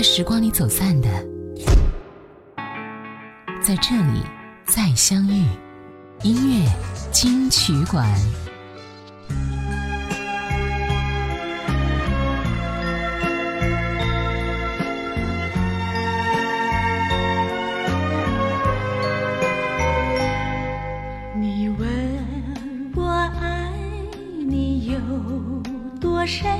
在时光里走散的，在这里再相遇。音乐金曲馆。你问我爱你有多深？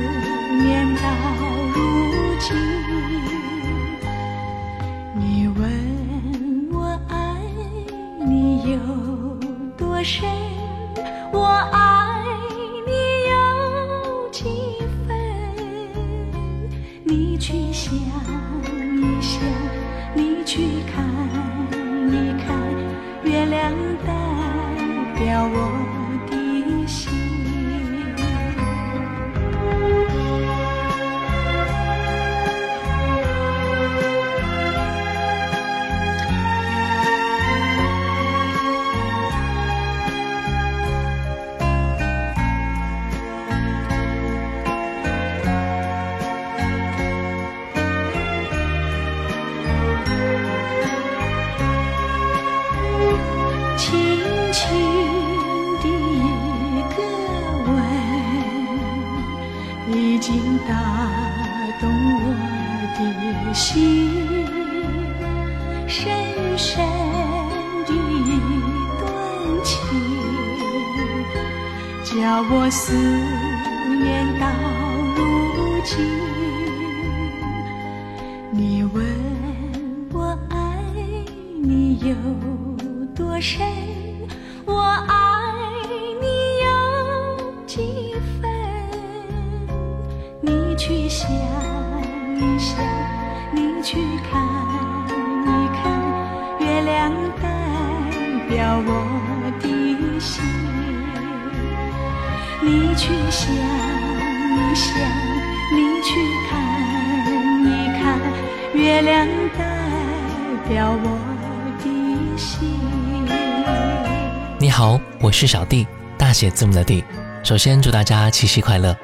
去看一看月亮代表我的心你去想一想你去看一看月亮代表我的心你好我是小弟大写字母的弟首先祝大家七夕快乐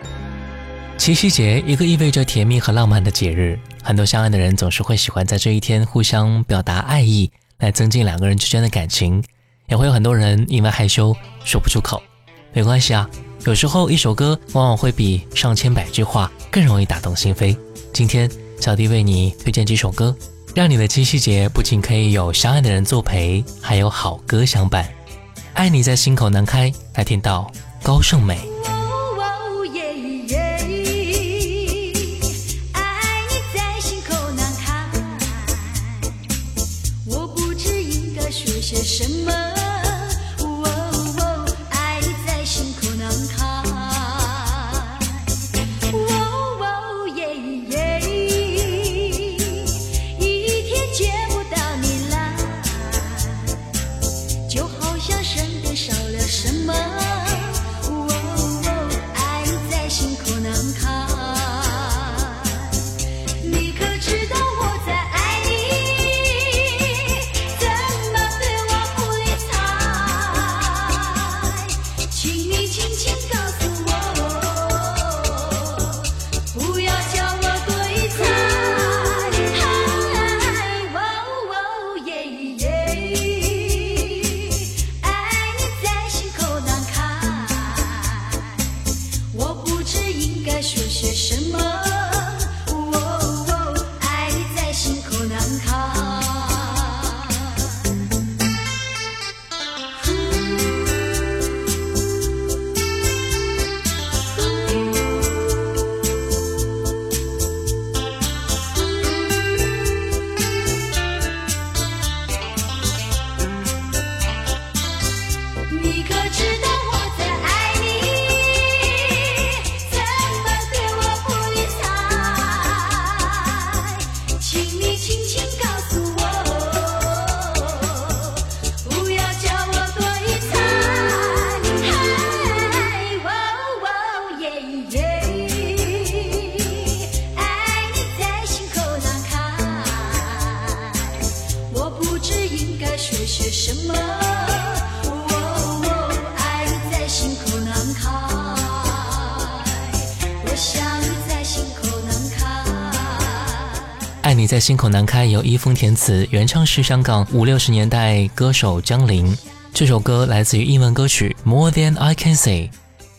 七夕节一个意味着甜蜜和浪漫的节日很多相爱的人总是会喜欢在这一天互相表达爱意，来增进两个人之间的感情，也会有很多人因为害羞说不出口。没关系啊，有时候一首歌往往会比上千百句话更容易打动心扉。今天小弟为你推荐几首歌，让你的七夕节不仅可以有相爱的人作陪，还有好歌相伴。爱你在心口难开，来听到高胜美。些什么？心口难开，由一峰填词，原唱是香港五六十年代歌手江玲。这首歌来自于英文歌曲《More Than I Can Say》。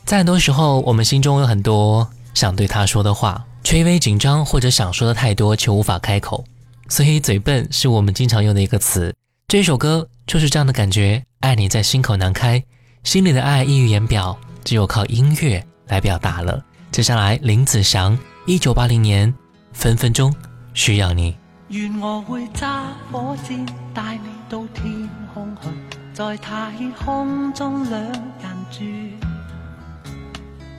在很多时候，我们心中有很多想对他说的话，却因为紧张或者想说的太多，却无法开口。所以，嘴笨是我们经常用的一个词。这首歌就是这样的感觉：爱你在心口难开，心里的爱溢于言表，只有靠音乐来表达了。接下来，林子祥，一九八零年，分分钟。需要你。愿我会揸火箭，带你到天空去，在太空中两人住，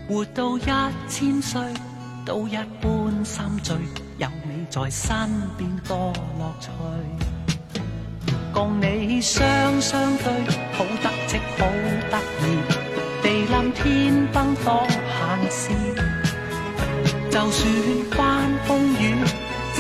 活到一千岁都一般心醉，有你在身边多乐趣。共你双相对，好得戚好得意，地冧天崩多闲事，就算翻风雨。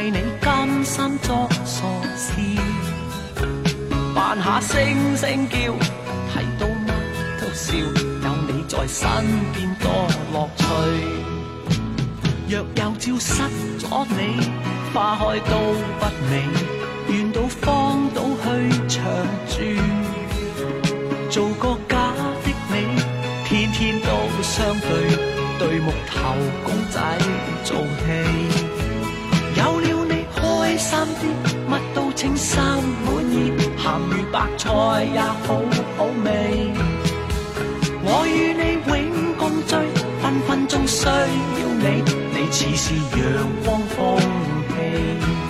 为你甘心作傻事，扮下声声叫，提到乜都笑。有你在身边多乐趣。若有朝失咗你，花开都不美。愿到荒岛去长住，做个假的你，天天都相对，对木头公仔做戏。三的乜都清三满意，咸鱼白菜也好好味。我与你永共聚，分分钟需要你，你似是阳光空气。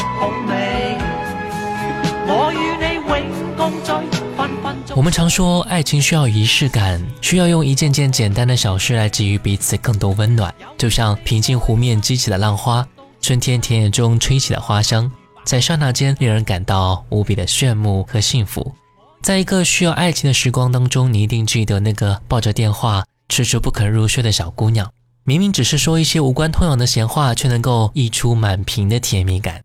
我们常说，爱情需要仪式感，需要用一件件简单的小事来给予彼此更多温暖。就像平静湖面激起的浪花，春天田野中吹起的花香，在刹那间令人感到无比的炫目和幸福。在一个需要爱情的时光当中，你一定记得那个抱着电话迟迟不肯入睡的小姑娘，明明只是说一些无关痛痒的闲话，却能够溢出满屏的甜蜜感。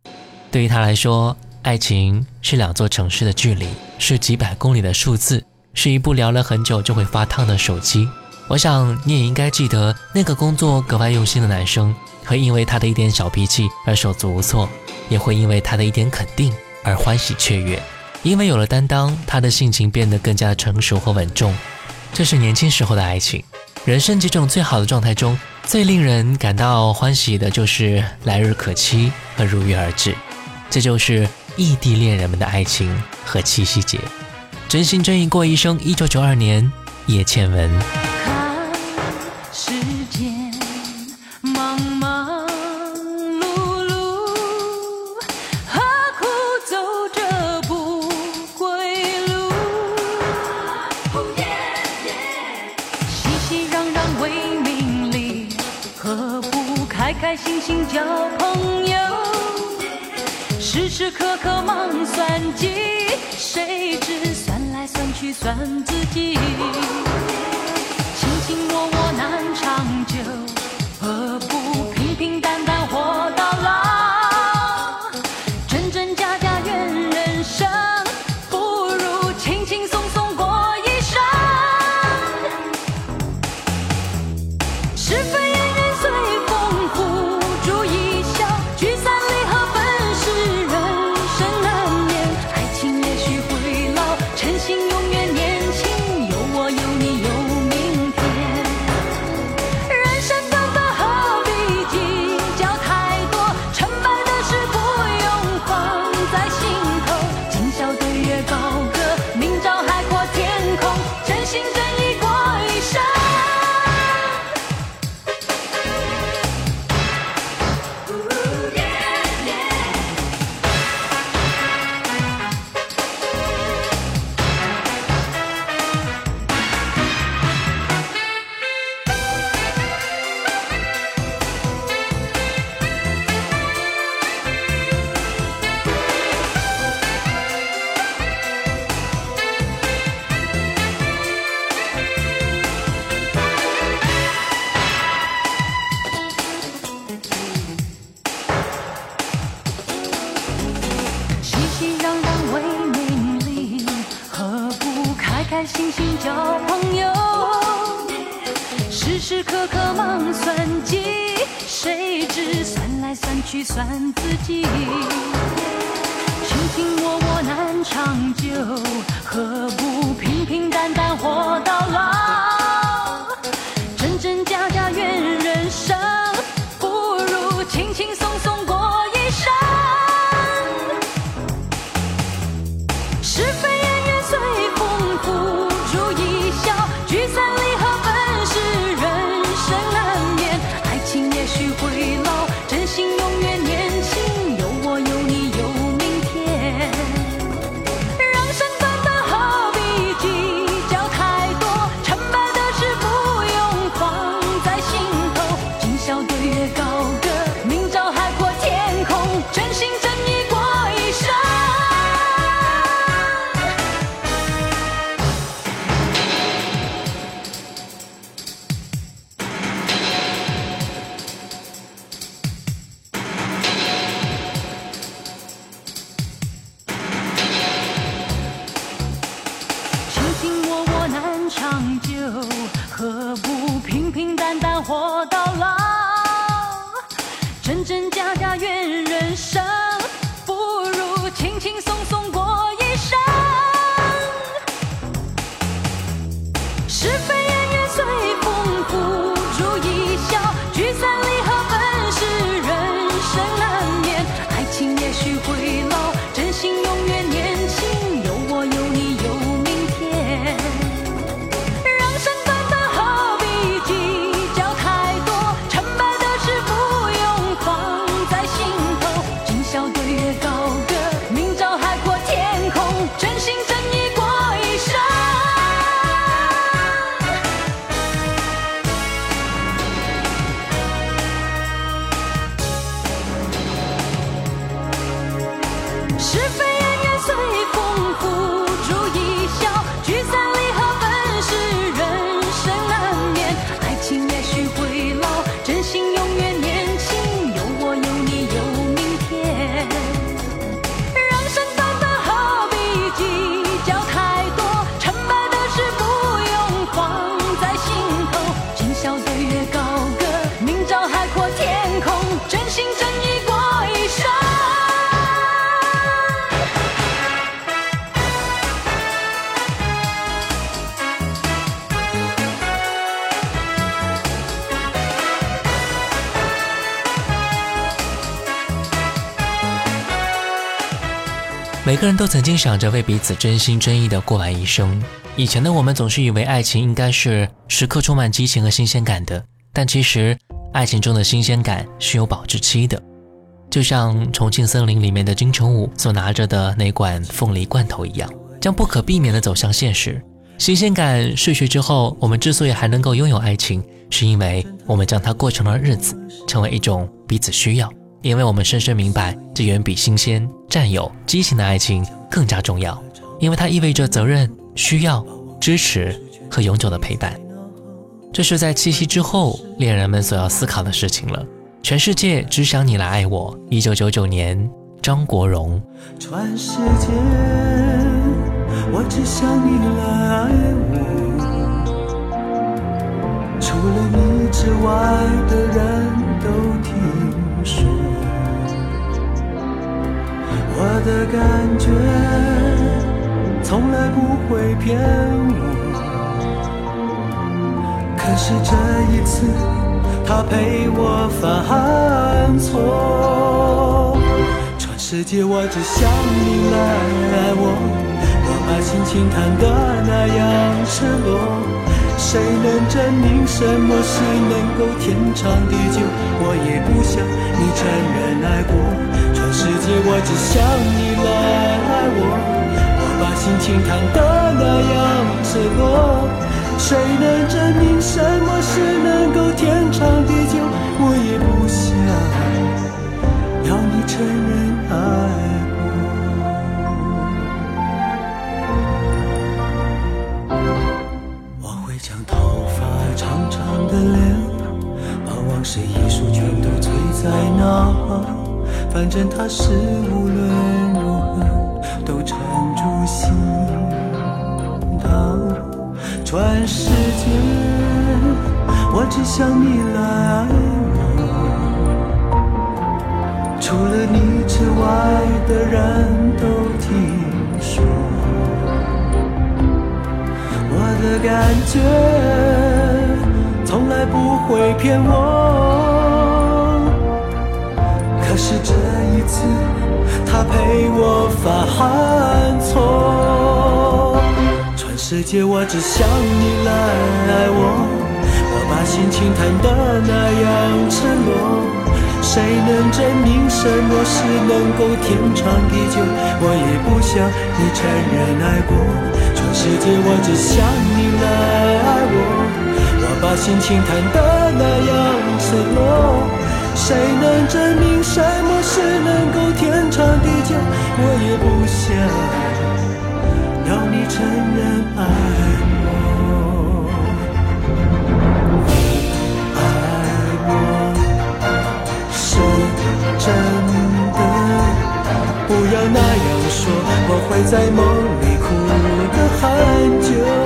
对于她来说，爱情是两座城市的距离，是几百公里的数字，是一部聊了很久就会发烫的手机。我想你也应该记得那个工作格外用心的男生，会因为他的一点小脾气而手足无措，也会因为他的一点肯定而欢喜雀跃。因为有了担当，他的性情变得更加成熟和稳重。这是年轻时候的爱情，人生几种最好的状态中，最令人感到欢喜的就是来日可期和如约而至。这就是。异地恋人们的爱情和七夕节，真心真意过一生。一九九二年，叶倩文。看时间忙忙碌碌，何苦走这不归路？熙熙攘攘为名利，何不开开心心交朋友？时时刻刻忙算计，谁知算来算去算自己？卿卿我我难长久，何不平平淡淡？活到。平平淡淡活到老，真真假假怨。每个人都曾经想着为彼此真心真意的过完一生。以前的我们总是以为爱情应该是时刻充满激情和新鲜感的，但其实爱情中的新鲜感是有保质期的。就像《重庆森林》里面的金城武所拿着的那罐凤梨罐头一样，将不可避免的走向现实。新鲜感逝去之后，我们之所以还能够拥有爱情，是因为我们将它过成了日子，成为一种彼此需要。因为我们深深明白，这远比新鲜、占有、激情的爱情更加重要，因为它意味着责任、需要、支持和永久的陪伴。这是在七夕之后，恋人们所要思考的事情了。全世界只想你来爱我。一九九九年，张国荣。全世界，我只想你来爱我。除了你之外的人都听。说，我的感觉从来不会骗我，可是这一次，他陪我犯错。全世界我只想你来爱我，我把心情叹得那样失落。谁能证明什么是能够天长地久？我也不想你承认爱过，全世界我只想你来爱我。我把心情看得那样冷漠，谁能证明什么是能够天长地久？我也不想要你承认爱。长长的脸，把往事一束，全都吹在脑。反正他是无论如何都缠住心。当全世界，我只想你来爱我。除了你之外的人都听说，我的感觉。再不会骗我，可是这一次他陪我犯错。全世界我只想你来爱我，我把心情谈得那样赤裸。谁能证明什么事能够天长地久？我也不想你承认爱过。全世界我只想你来。把心情谈得那样赤裸，谁能证明什么是能够天长地久？我也不想要你承认爱我，爱我是真的。不要那样说，我会在梦里哭得很久。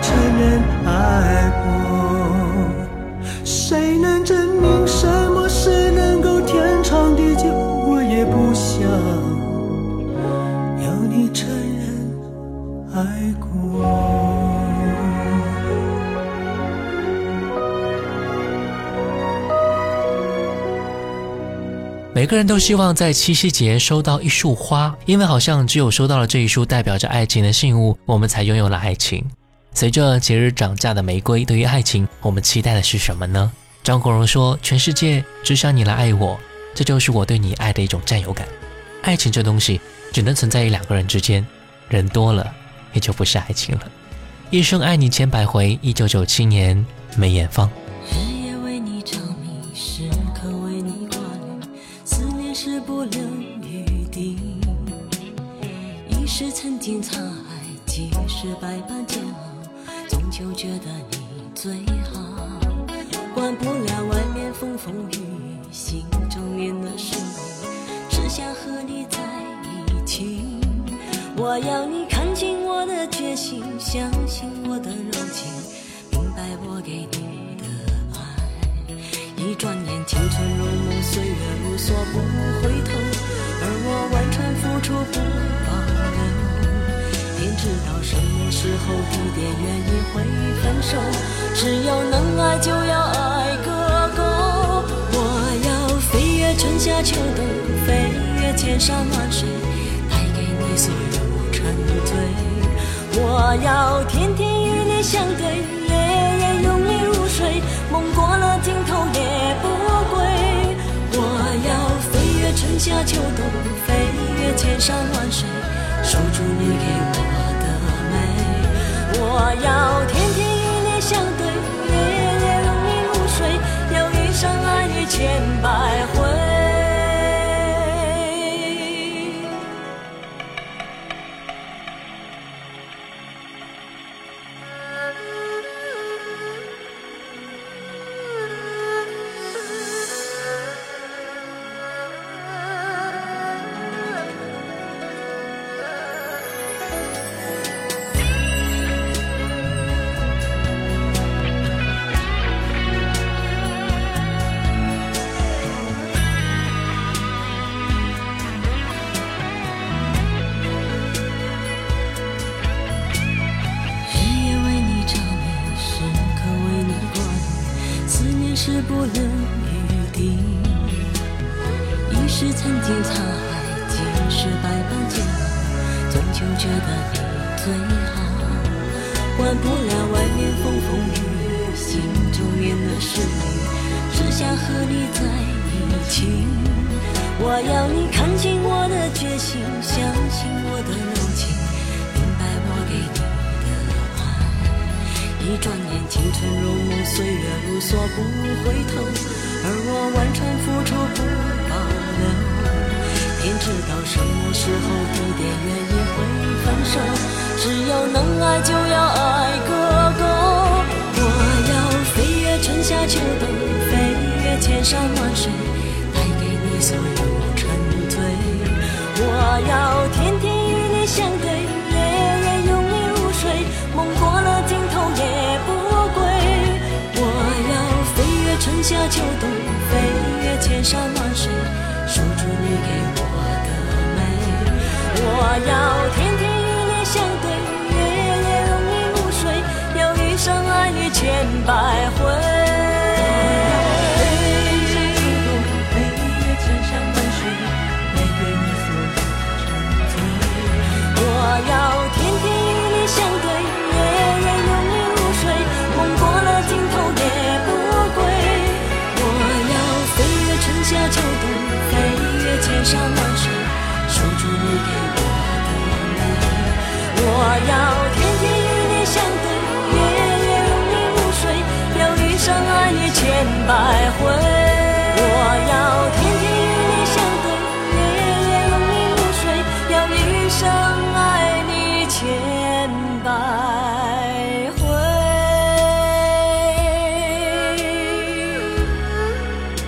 承认爱过谁能证明什么是能够天长地久我也不想要你承认爱过每个人都希望在七夕节收到一束花因为好像只有收到了这一束代表着爱情的信物我们才拥有了爱情随着节日涨价的玫瑰，对于爱情，我们期待的是什么呢？张国荣说：“全世界只想你来爱我，这就是我对你爱的一种占有感。爱情这东西只能存在于两个人之间，人多了也就不是爱情了。”一生爱你千百回，一九九七年，梅艳芳。时是曾经沧海，百般。就觉得你最好，管不了外面风风雨雨，心中念的是你，只想和你在一起。我要你看清我的决心，相信我的柔情，明白我给你的爱。一转眼青春如梦，岁月如梭不回头，而我完全付出不。知道什么时候、地点、原因会分手，只要能爱就要爱个够。我要飞越春夏秋冬，飞越千山万水，带给你所有沉醉。我要天天与你相对，夜夜拥你入睡，梦过了尽头也不归。我要飞越春夏秋冬，飞越千山万水，守住你给。我要天天与你相对，夜夜拥你入睡，要一生爱你千百回。不能余地，已是曾经沧海，即使百般煎熬，终究觉得你最好。管不了外面风风雨雨，心中念的是你，只想和你在一起。我要你看清我的决心，相信。一转眼，青春如梦，岁月如梭不回头，而我完全付出不保留。天知道什么时候，地点原因会分手。只要能爱，就要爱个够。我要飞越春夏秋冬，飞越千山万水，带给你所有沉醉。我要天天。夏秋冬，飞越千山万水，守住你给我的美。我要。要天天与你相对，夜夜拥你入睡，要一生爱你千百回。我要天天与你相对，夜夜你入睡，要一生爱你千百回。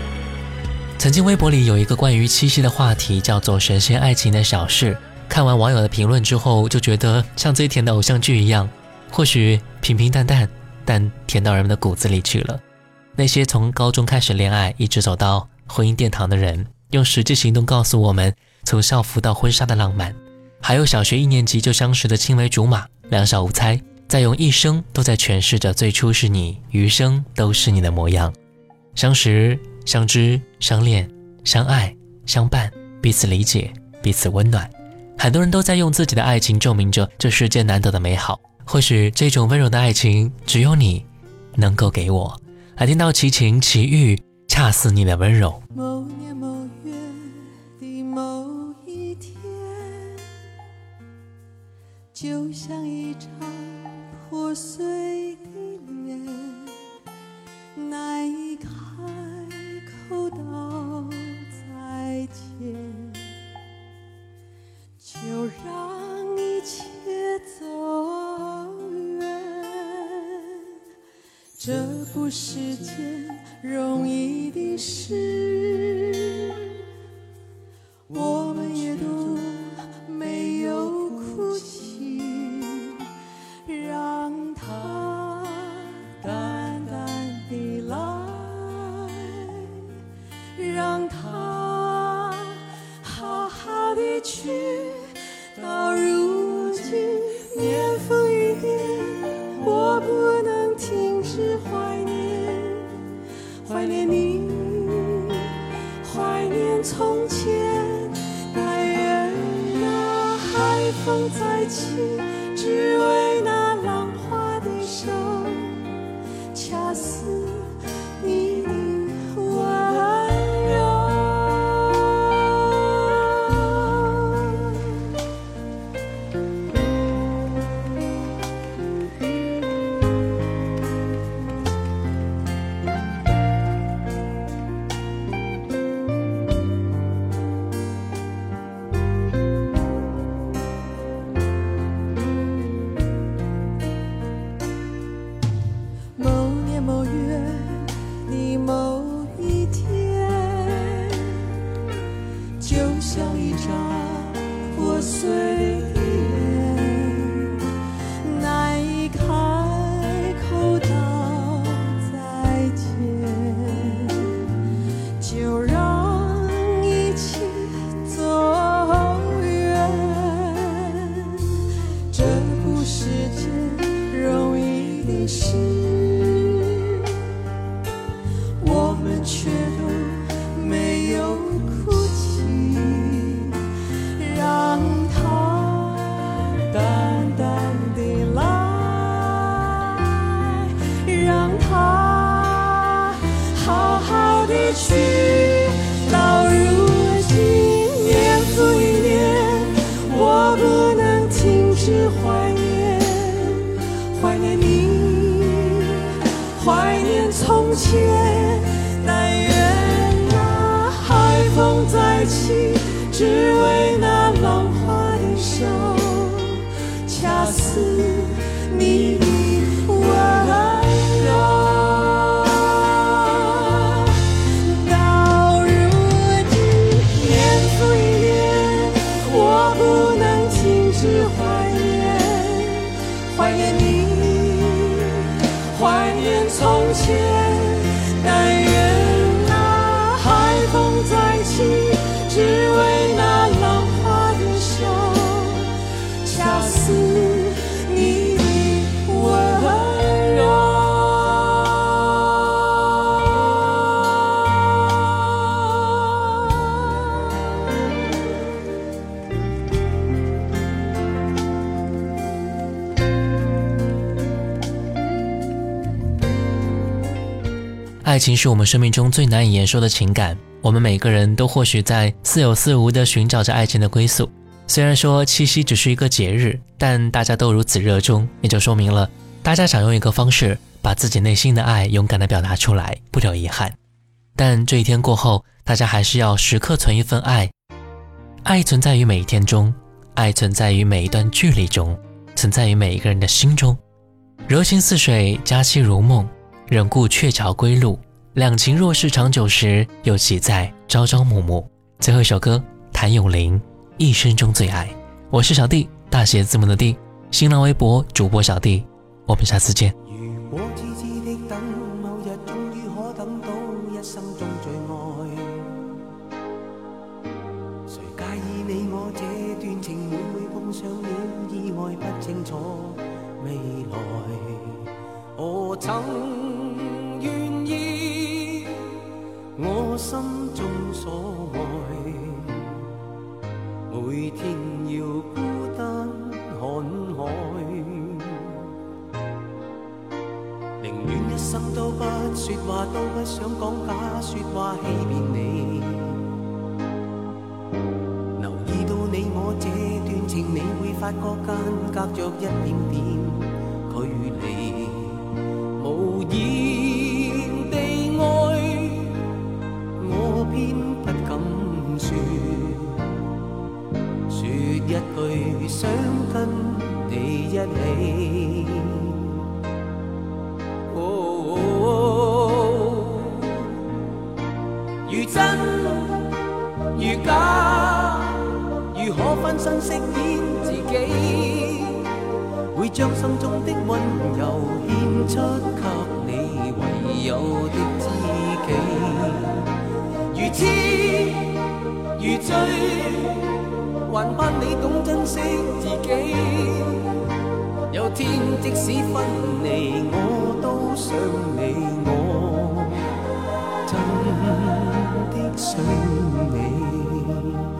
曾经微博里有一个关于七夕的话题，叫做“神仙爱情的小事”。看完网友的评论之后，就觉得像最甜的偶像剧一样，或许平平淡淡，但甜到人们的骨子里去了。那些从高中开始恋爱，一直走到婚姻殿堂的人，用实际行动告诉我们，从校服到婚纱的浪漫，还有小学一年级就相识的青梅竹马，两小无猜，再用一生都在诠释着“最初是你，余生都是你的模样”。相识、相知、相恋、相爱、相伴，彼此理解，彼此温暖。很多人都在用自己的爱情证明着这世间难得的美好。或许这种温柔的爱情，只有你能够给我。来听到齐情齐豫《恰似你的温柔。就像一场破碎的这不是件容易的事。爱情是我们生命中最难以言说的情感，我们每个人都或许在似有似无的寻找着爱情的归宿。虽然说七夕只是一个节日，但大家都如此热衷，也就说明了大家想用一个方式把自己内心的爱勇敢的表达出来，不留遗憾。但这一天过后，大家还是要时刻存一份爱，爱存在于每一天中，爱存在于每一段距离中，存在于每一个人的心中。柔情似水，佳期如梦。忍顾鹊桥归路，两情若是长久时，又岂在朝朝暮暮？最后一首歌，谭咏麟一生中最爱。我是小弟，大写字母的弟，新浪微博主播小弟，我们下次见。一句想跟你一起，哦。如真如假，如可分身饰演自己，会将心中的温柔献出给你，唯有的知己。如痴如醉。还盼你懂珍惜自己，有天即使分离，我都想你，我真的想你。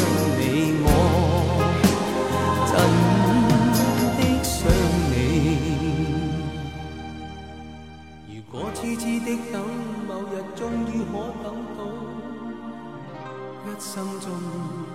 等某日，终于可等到，一生中。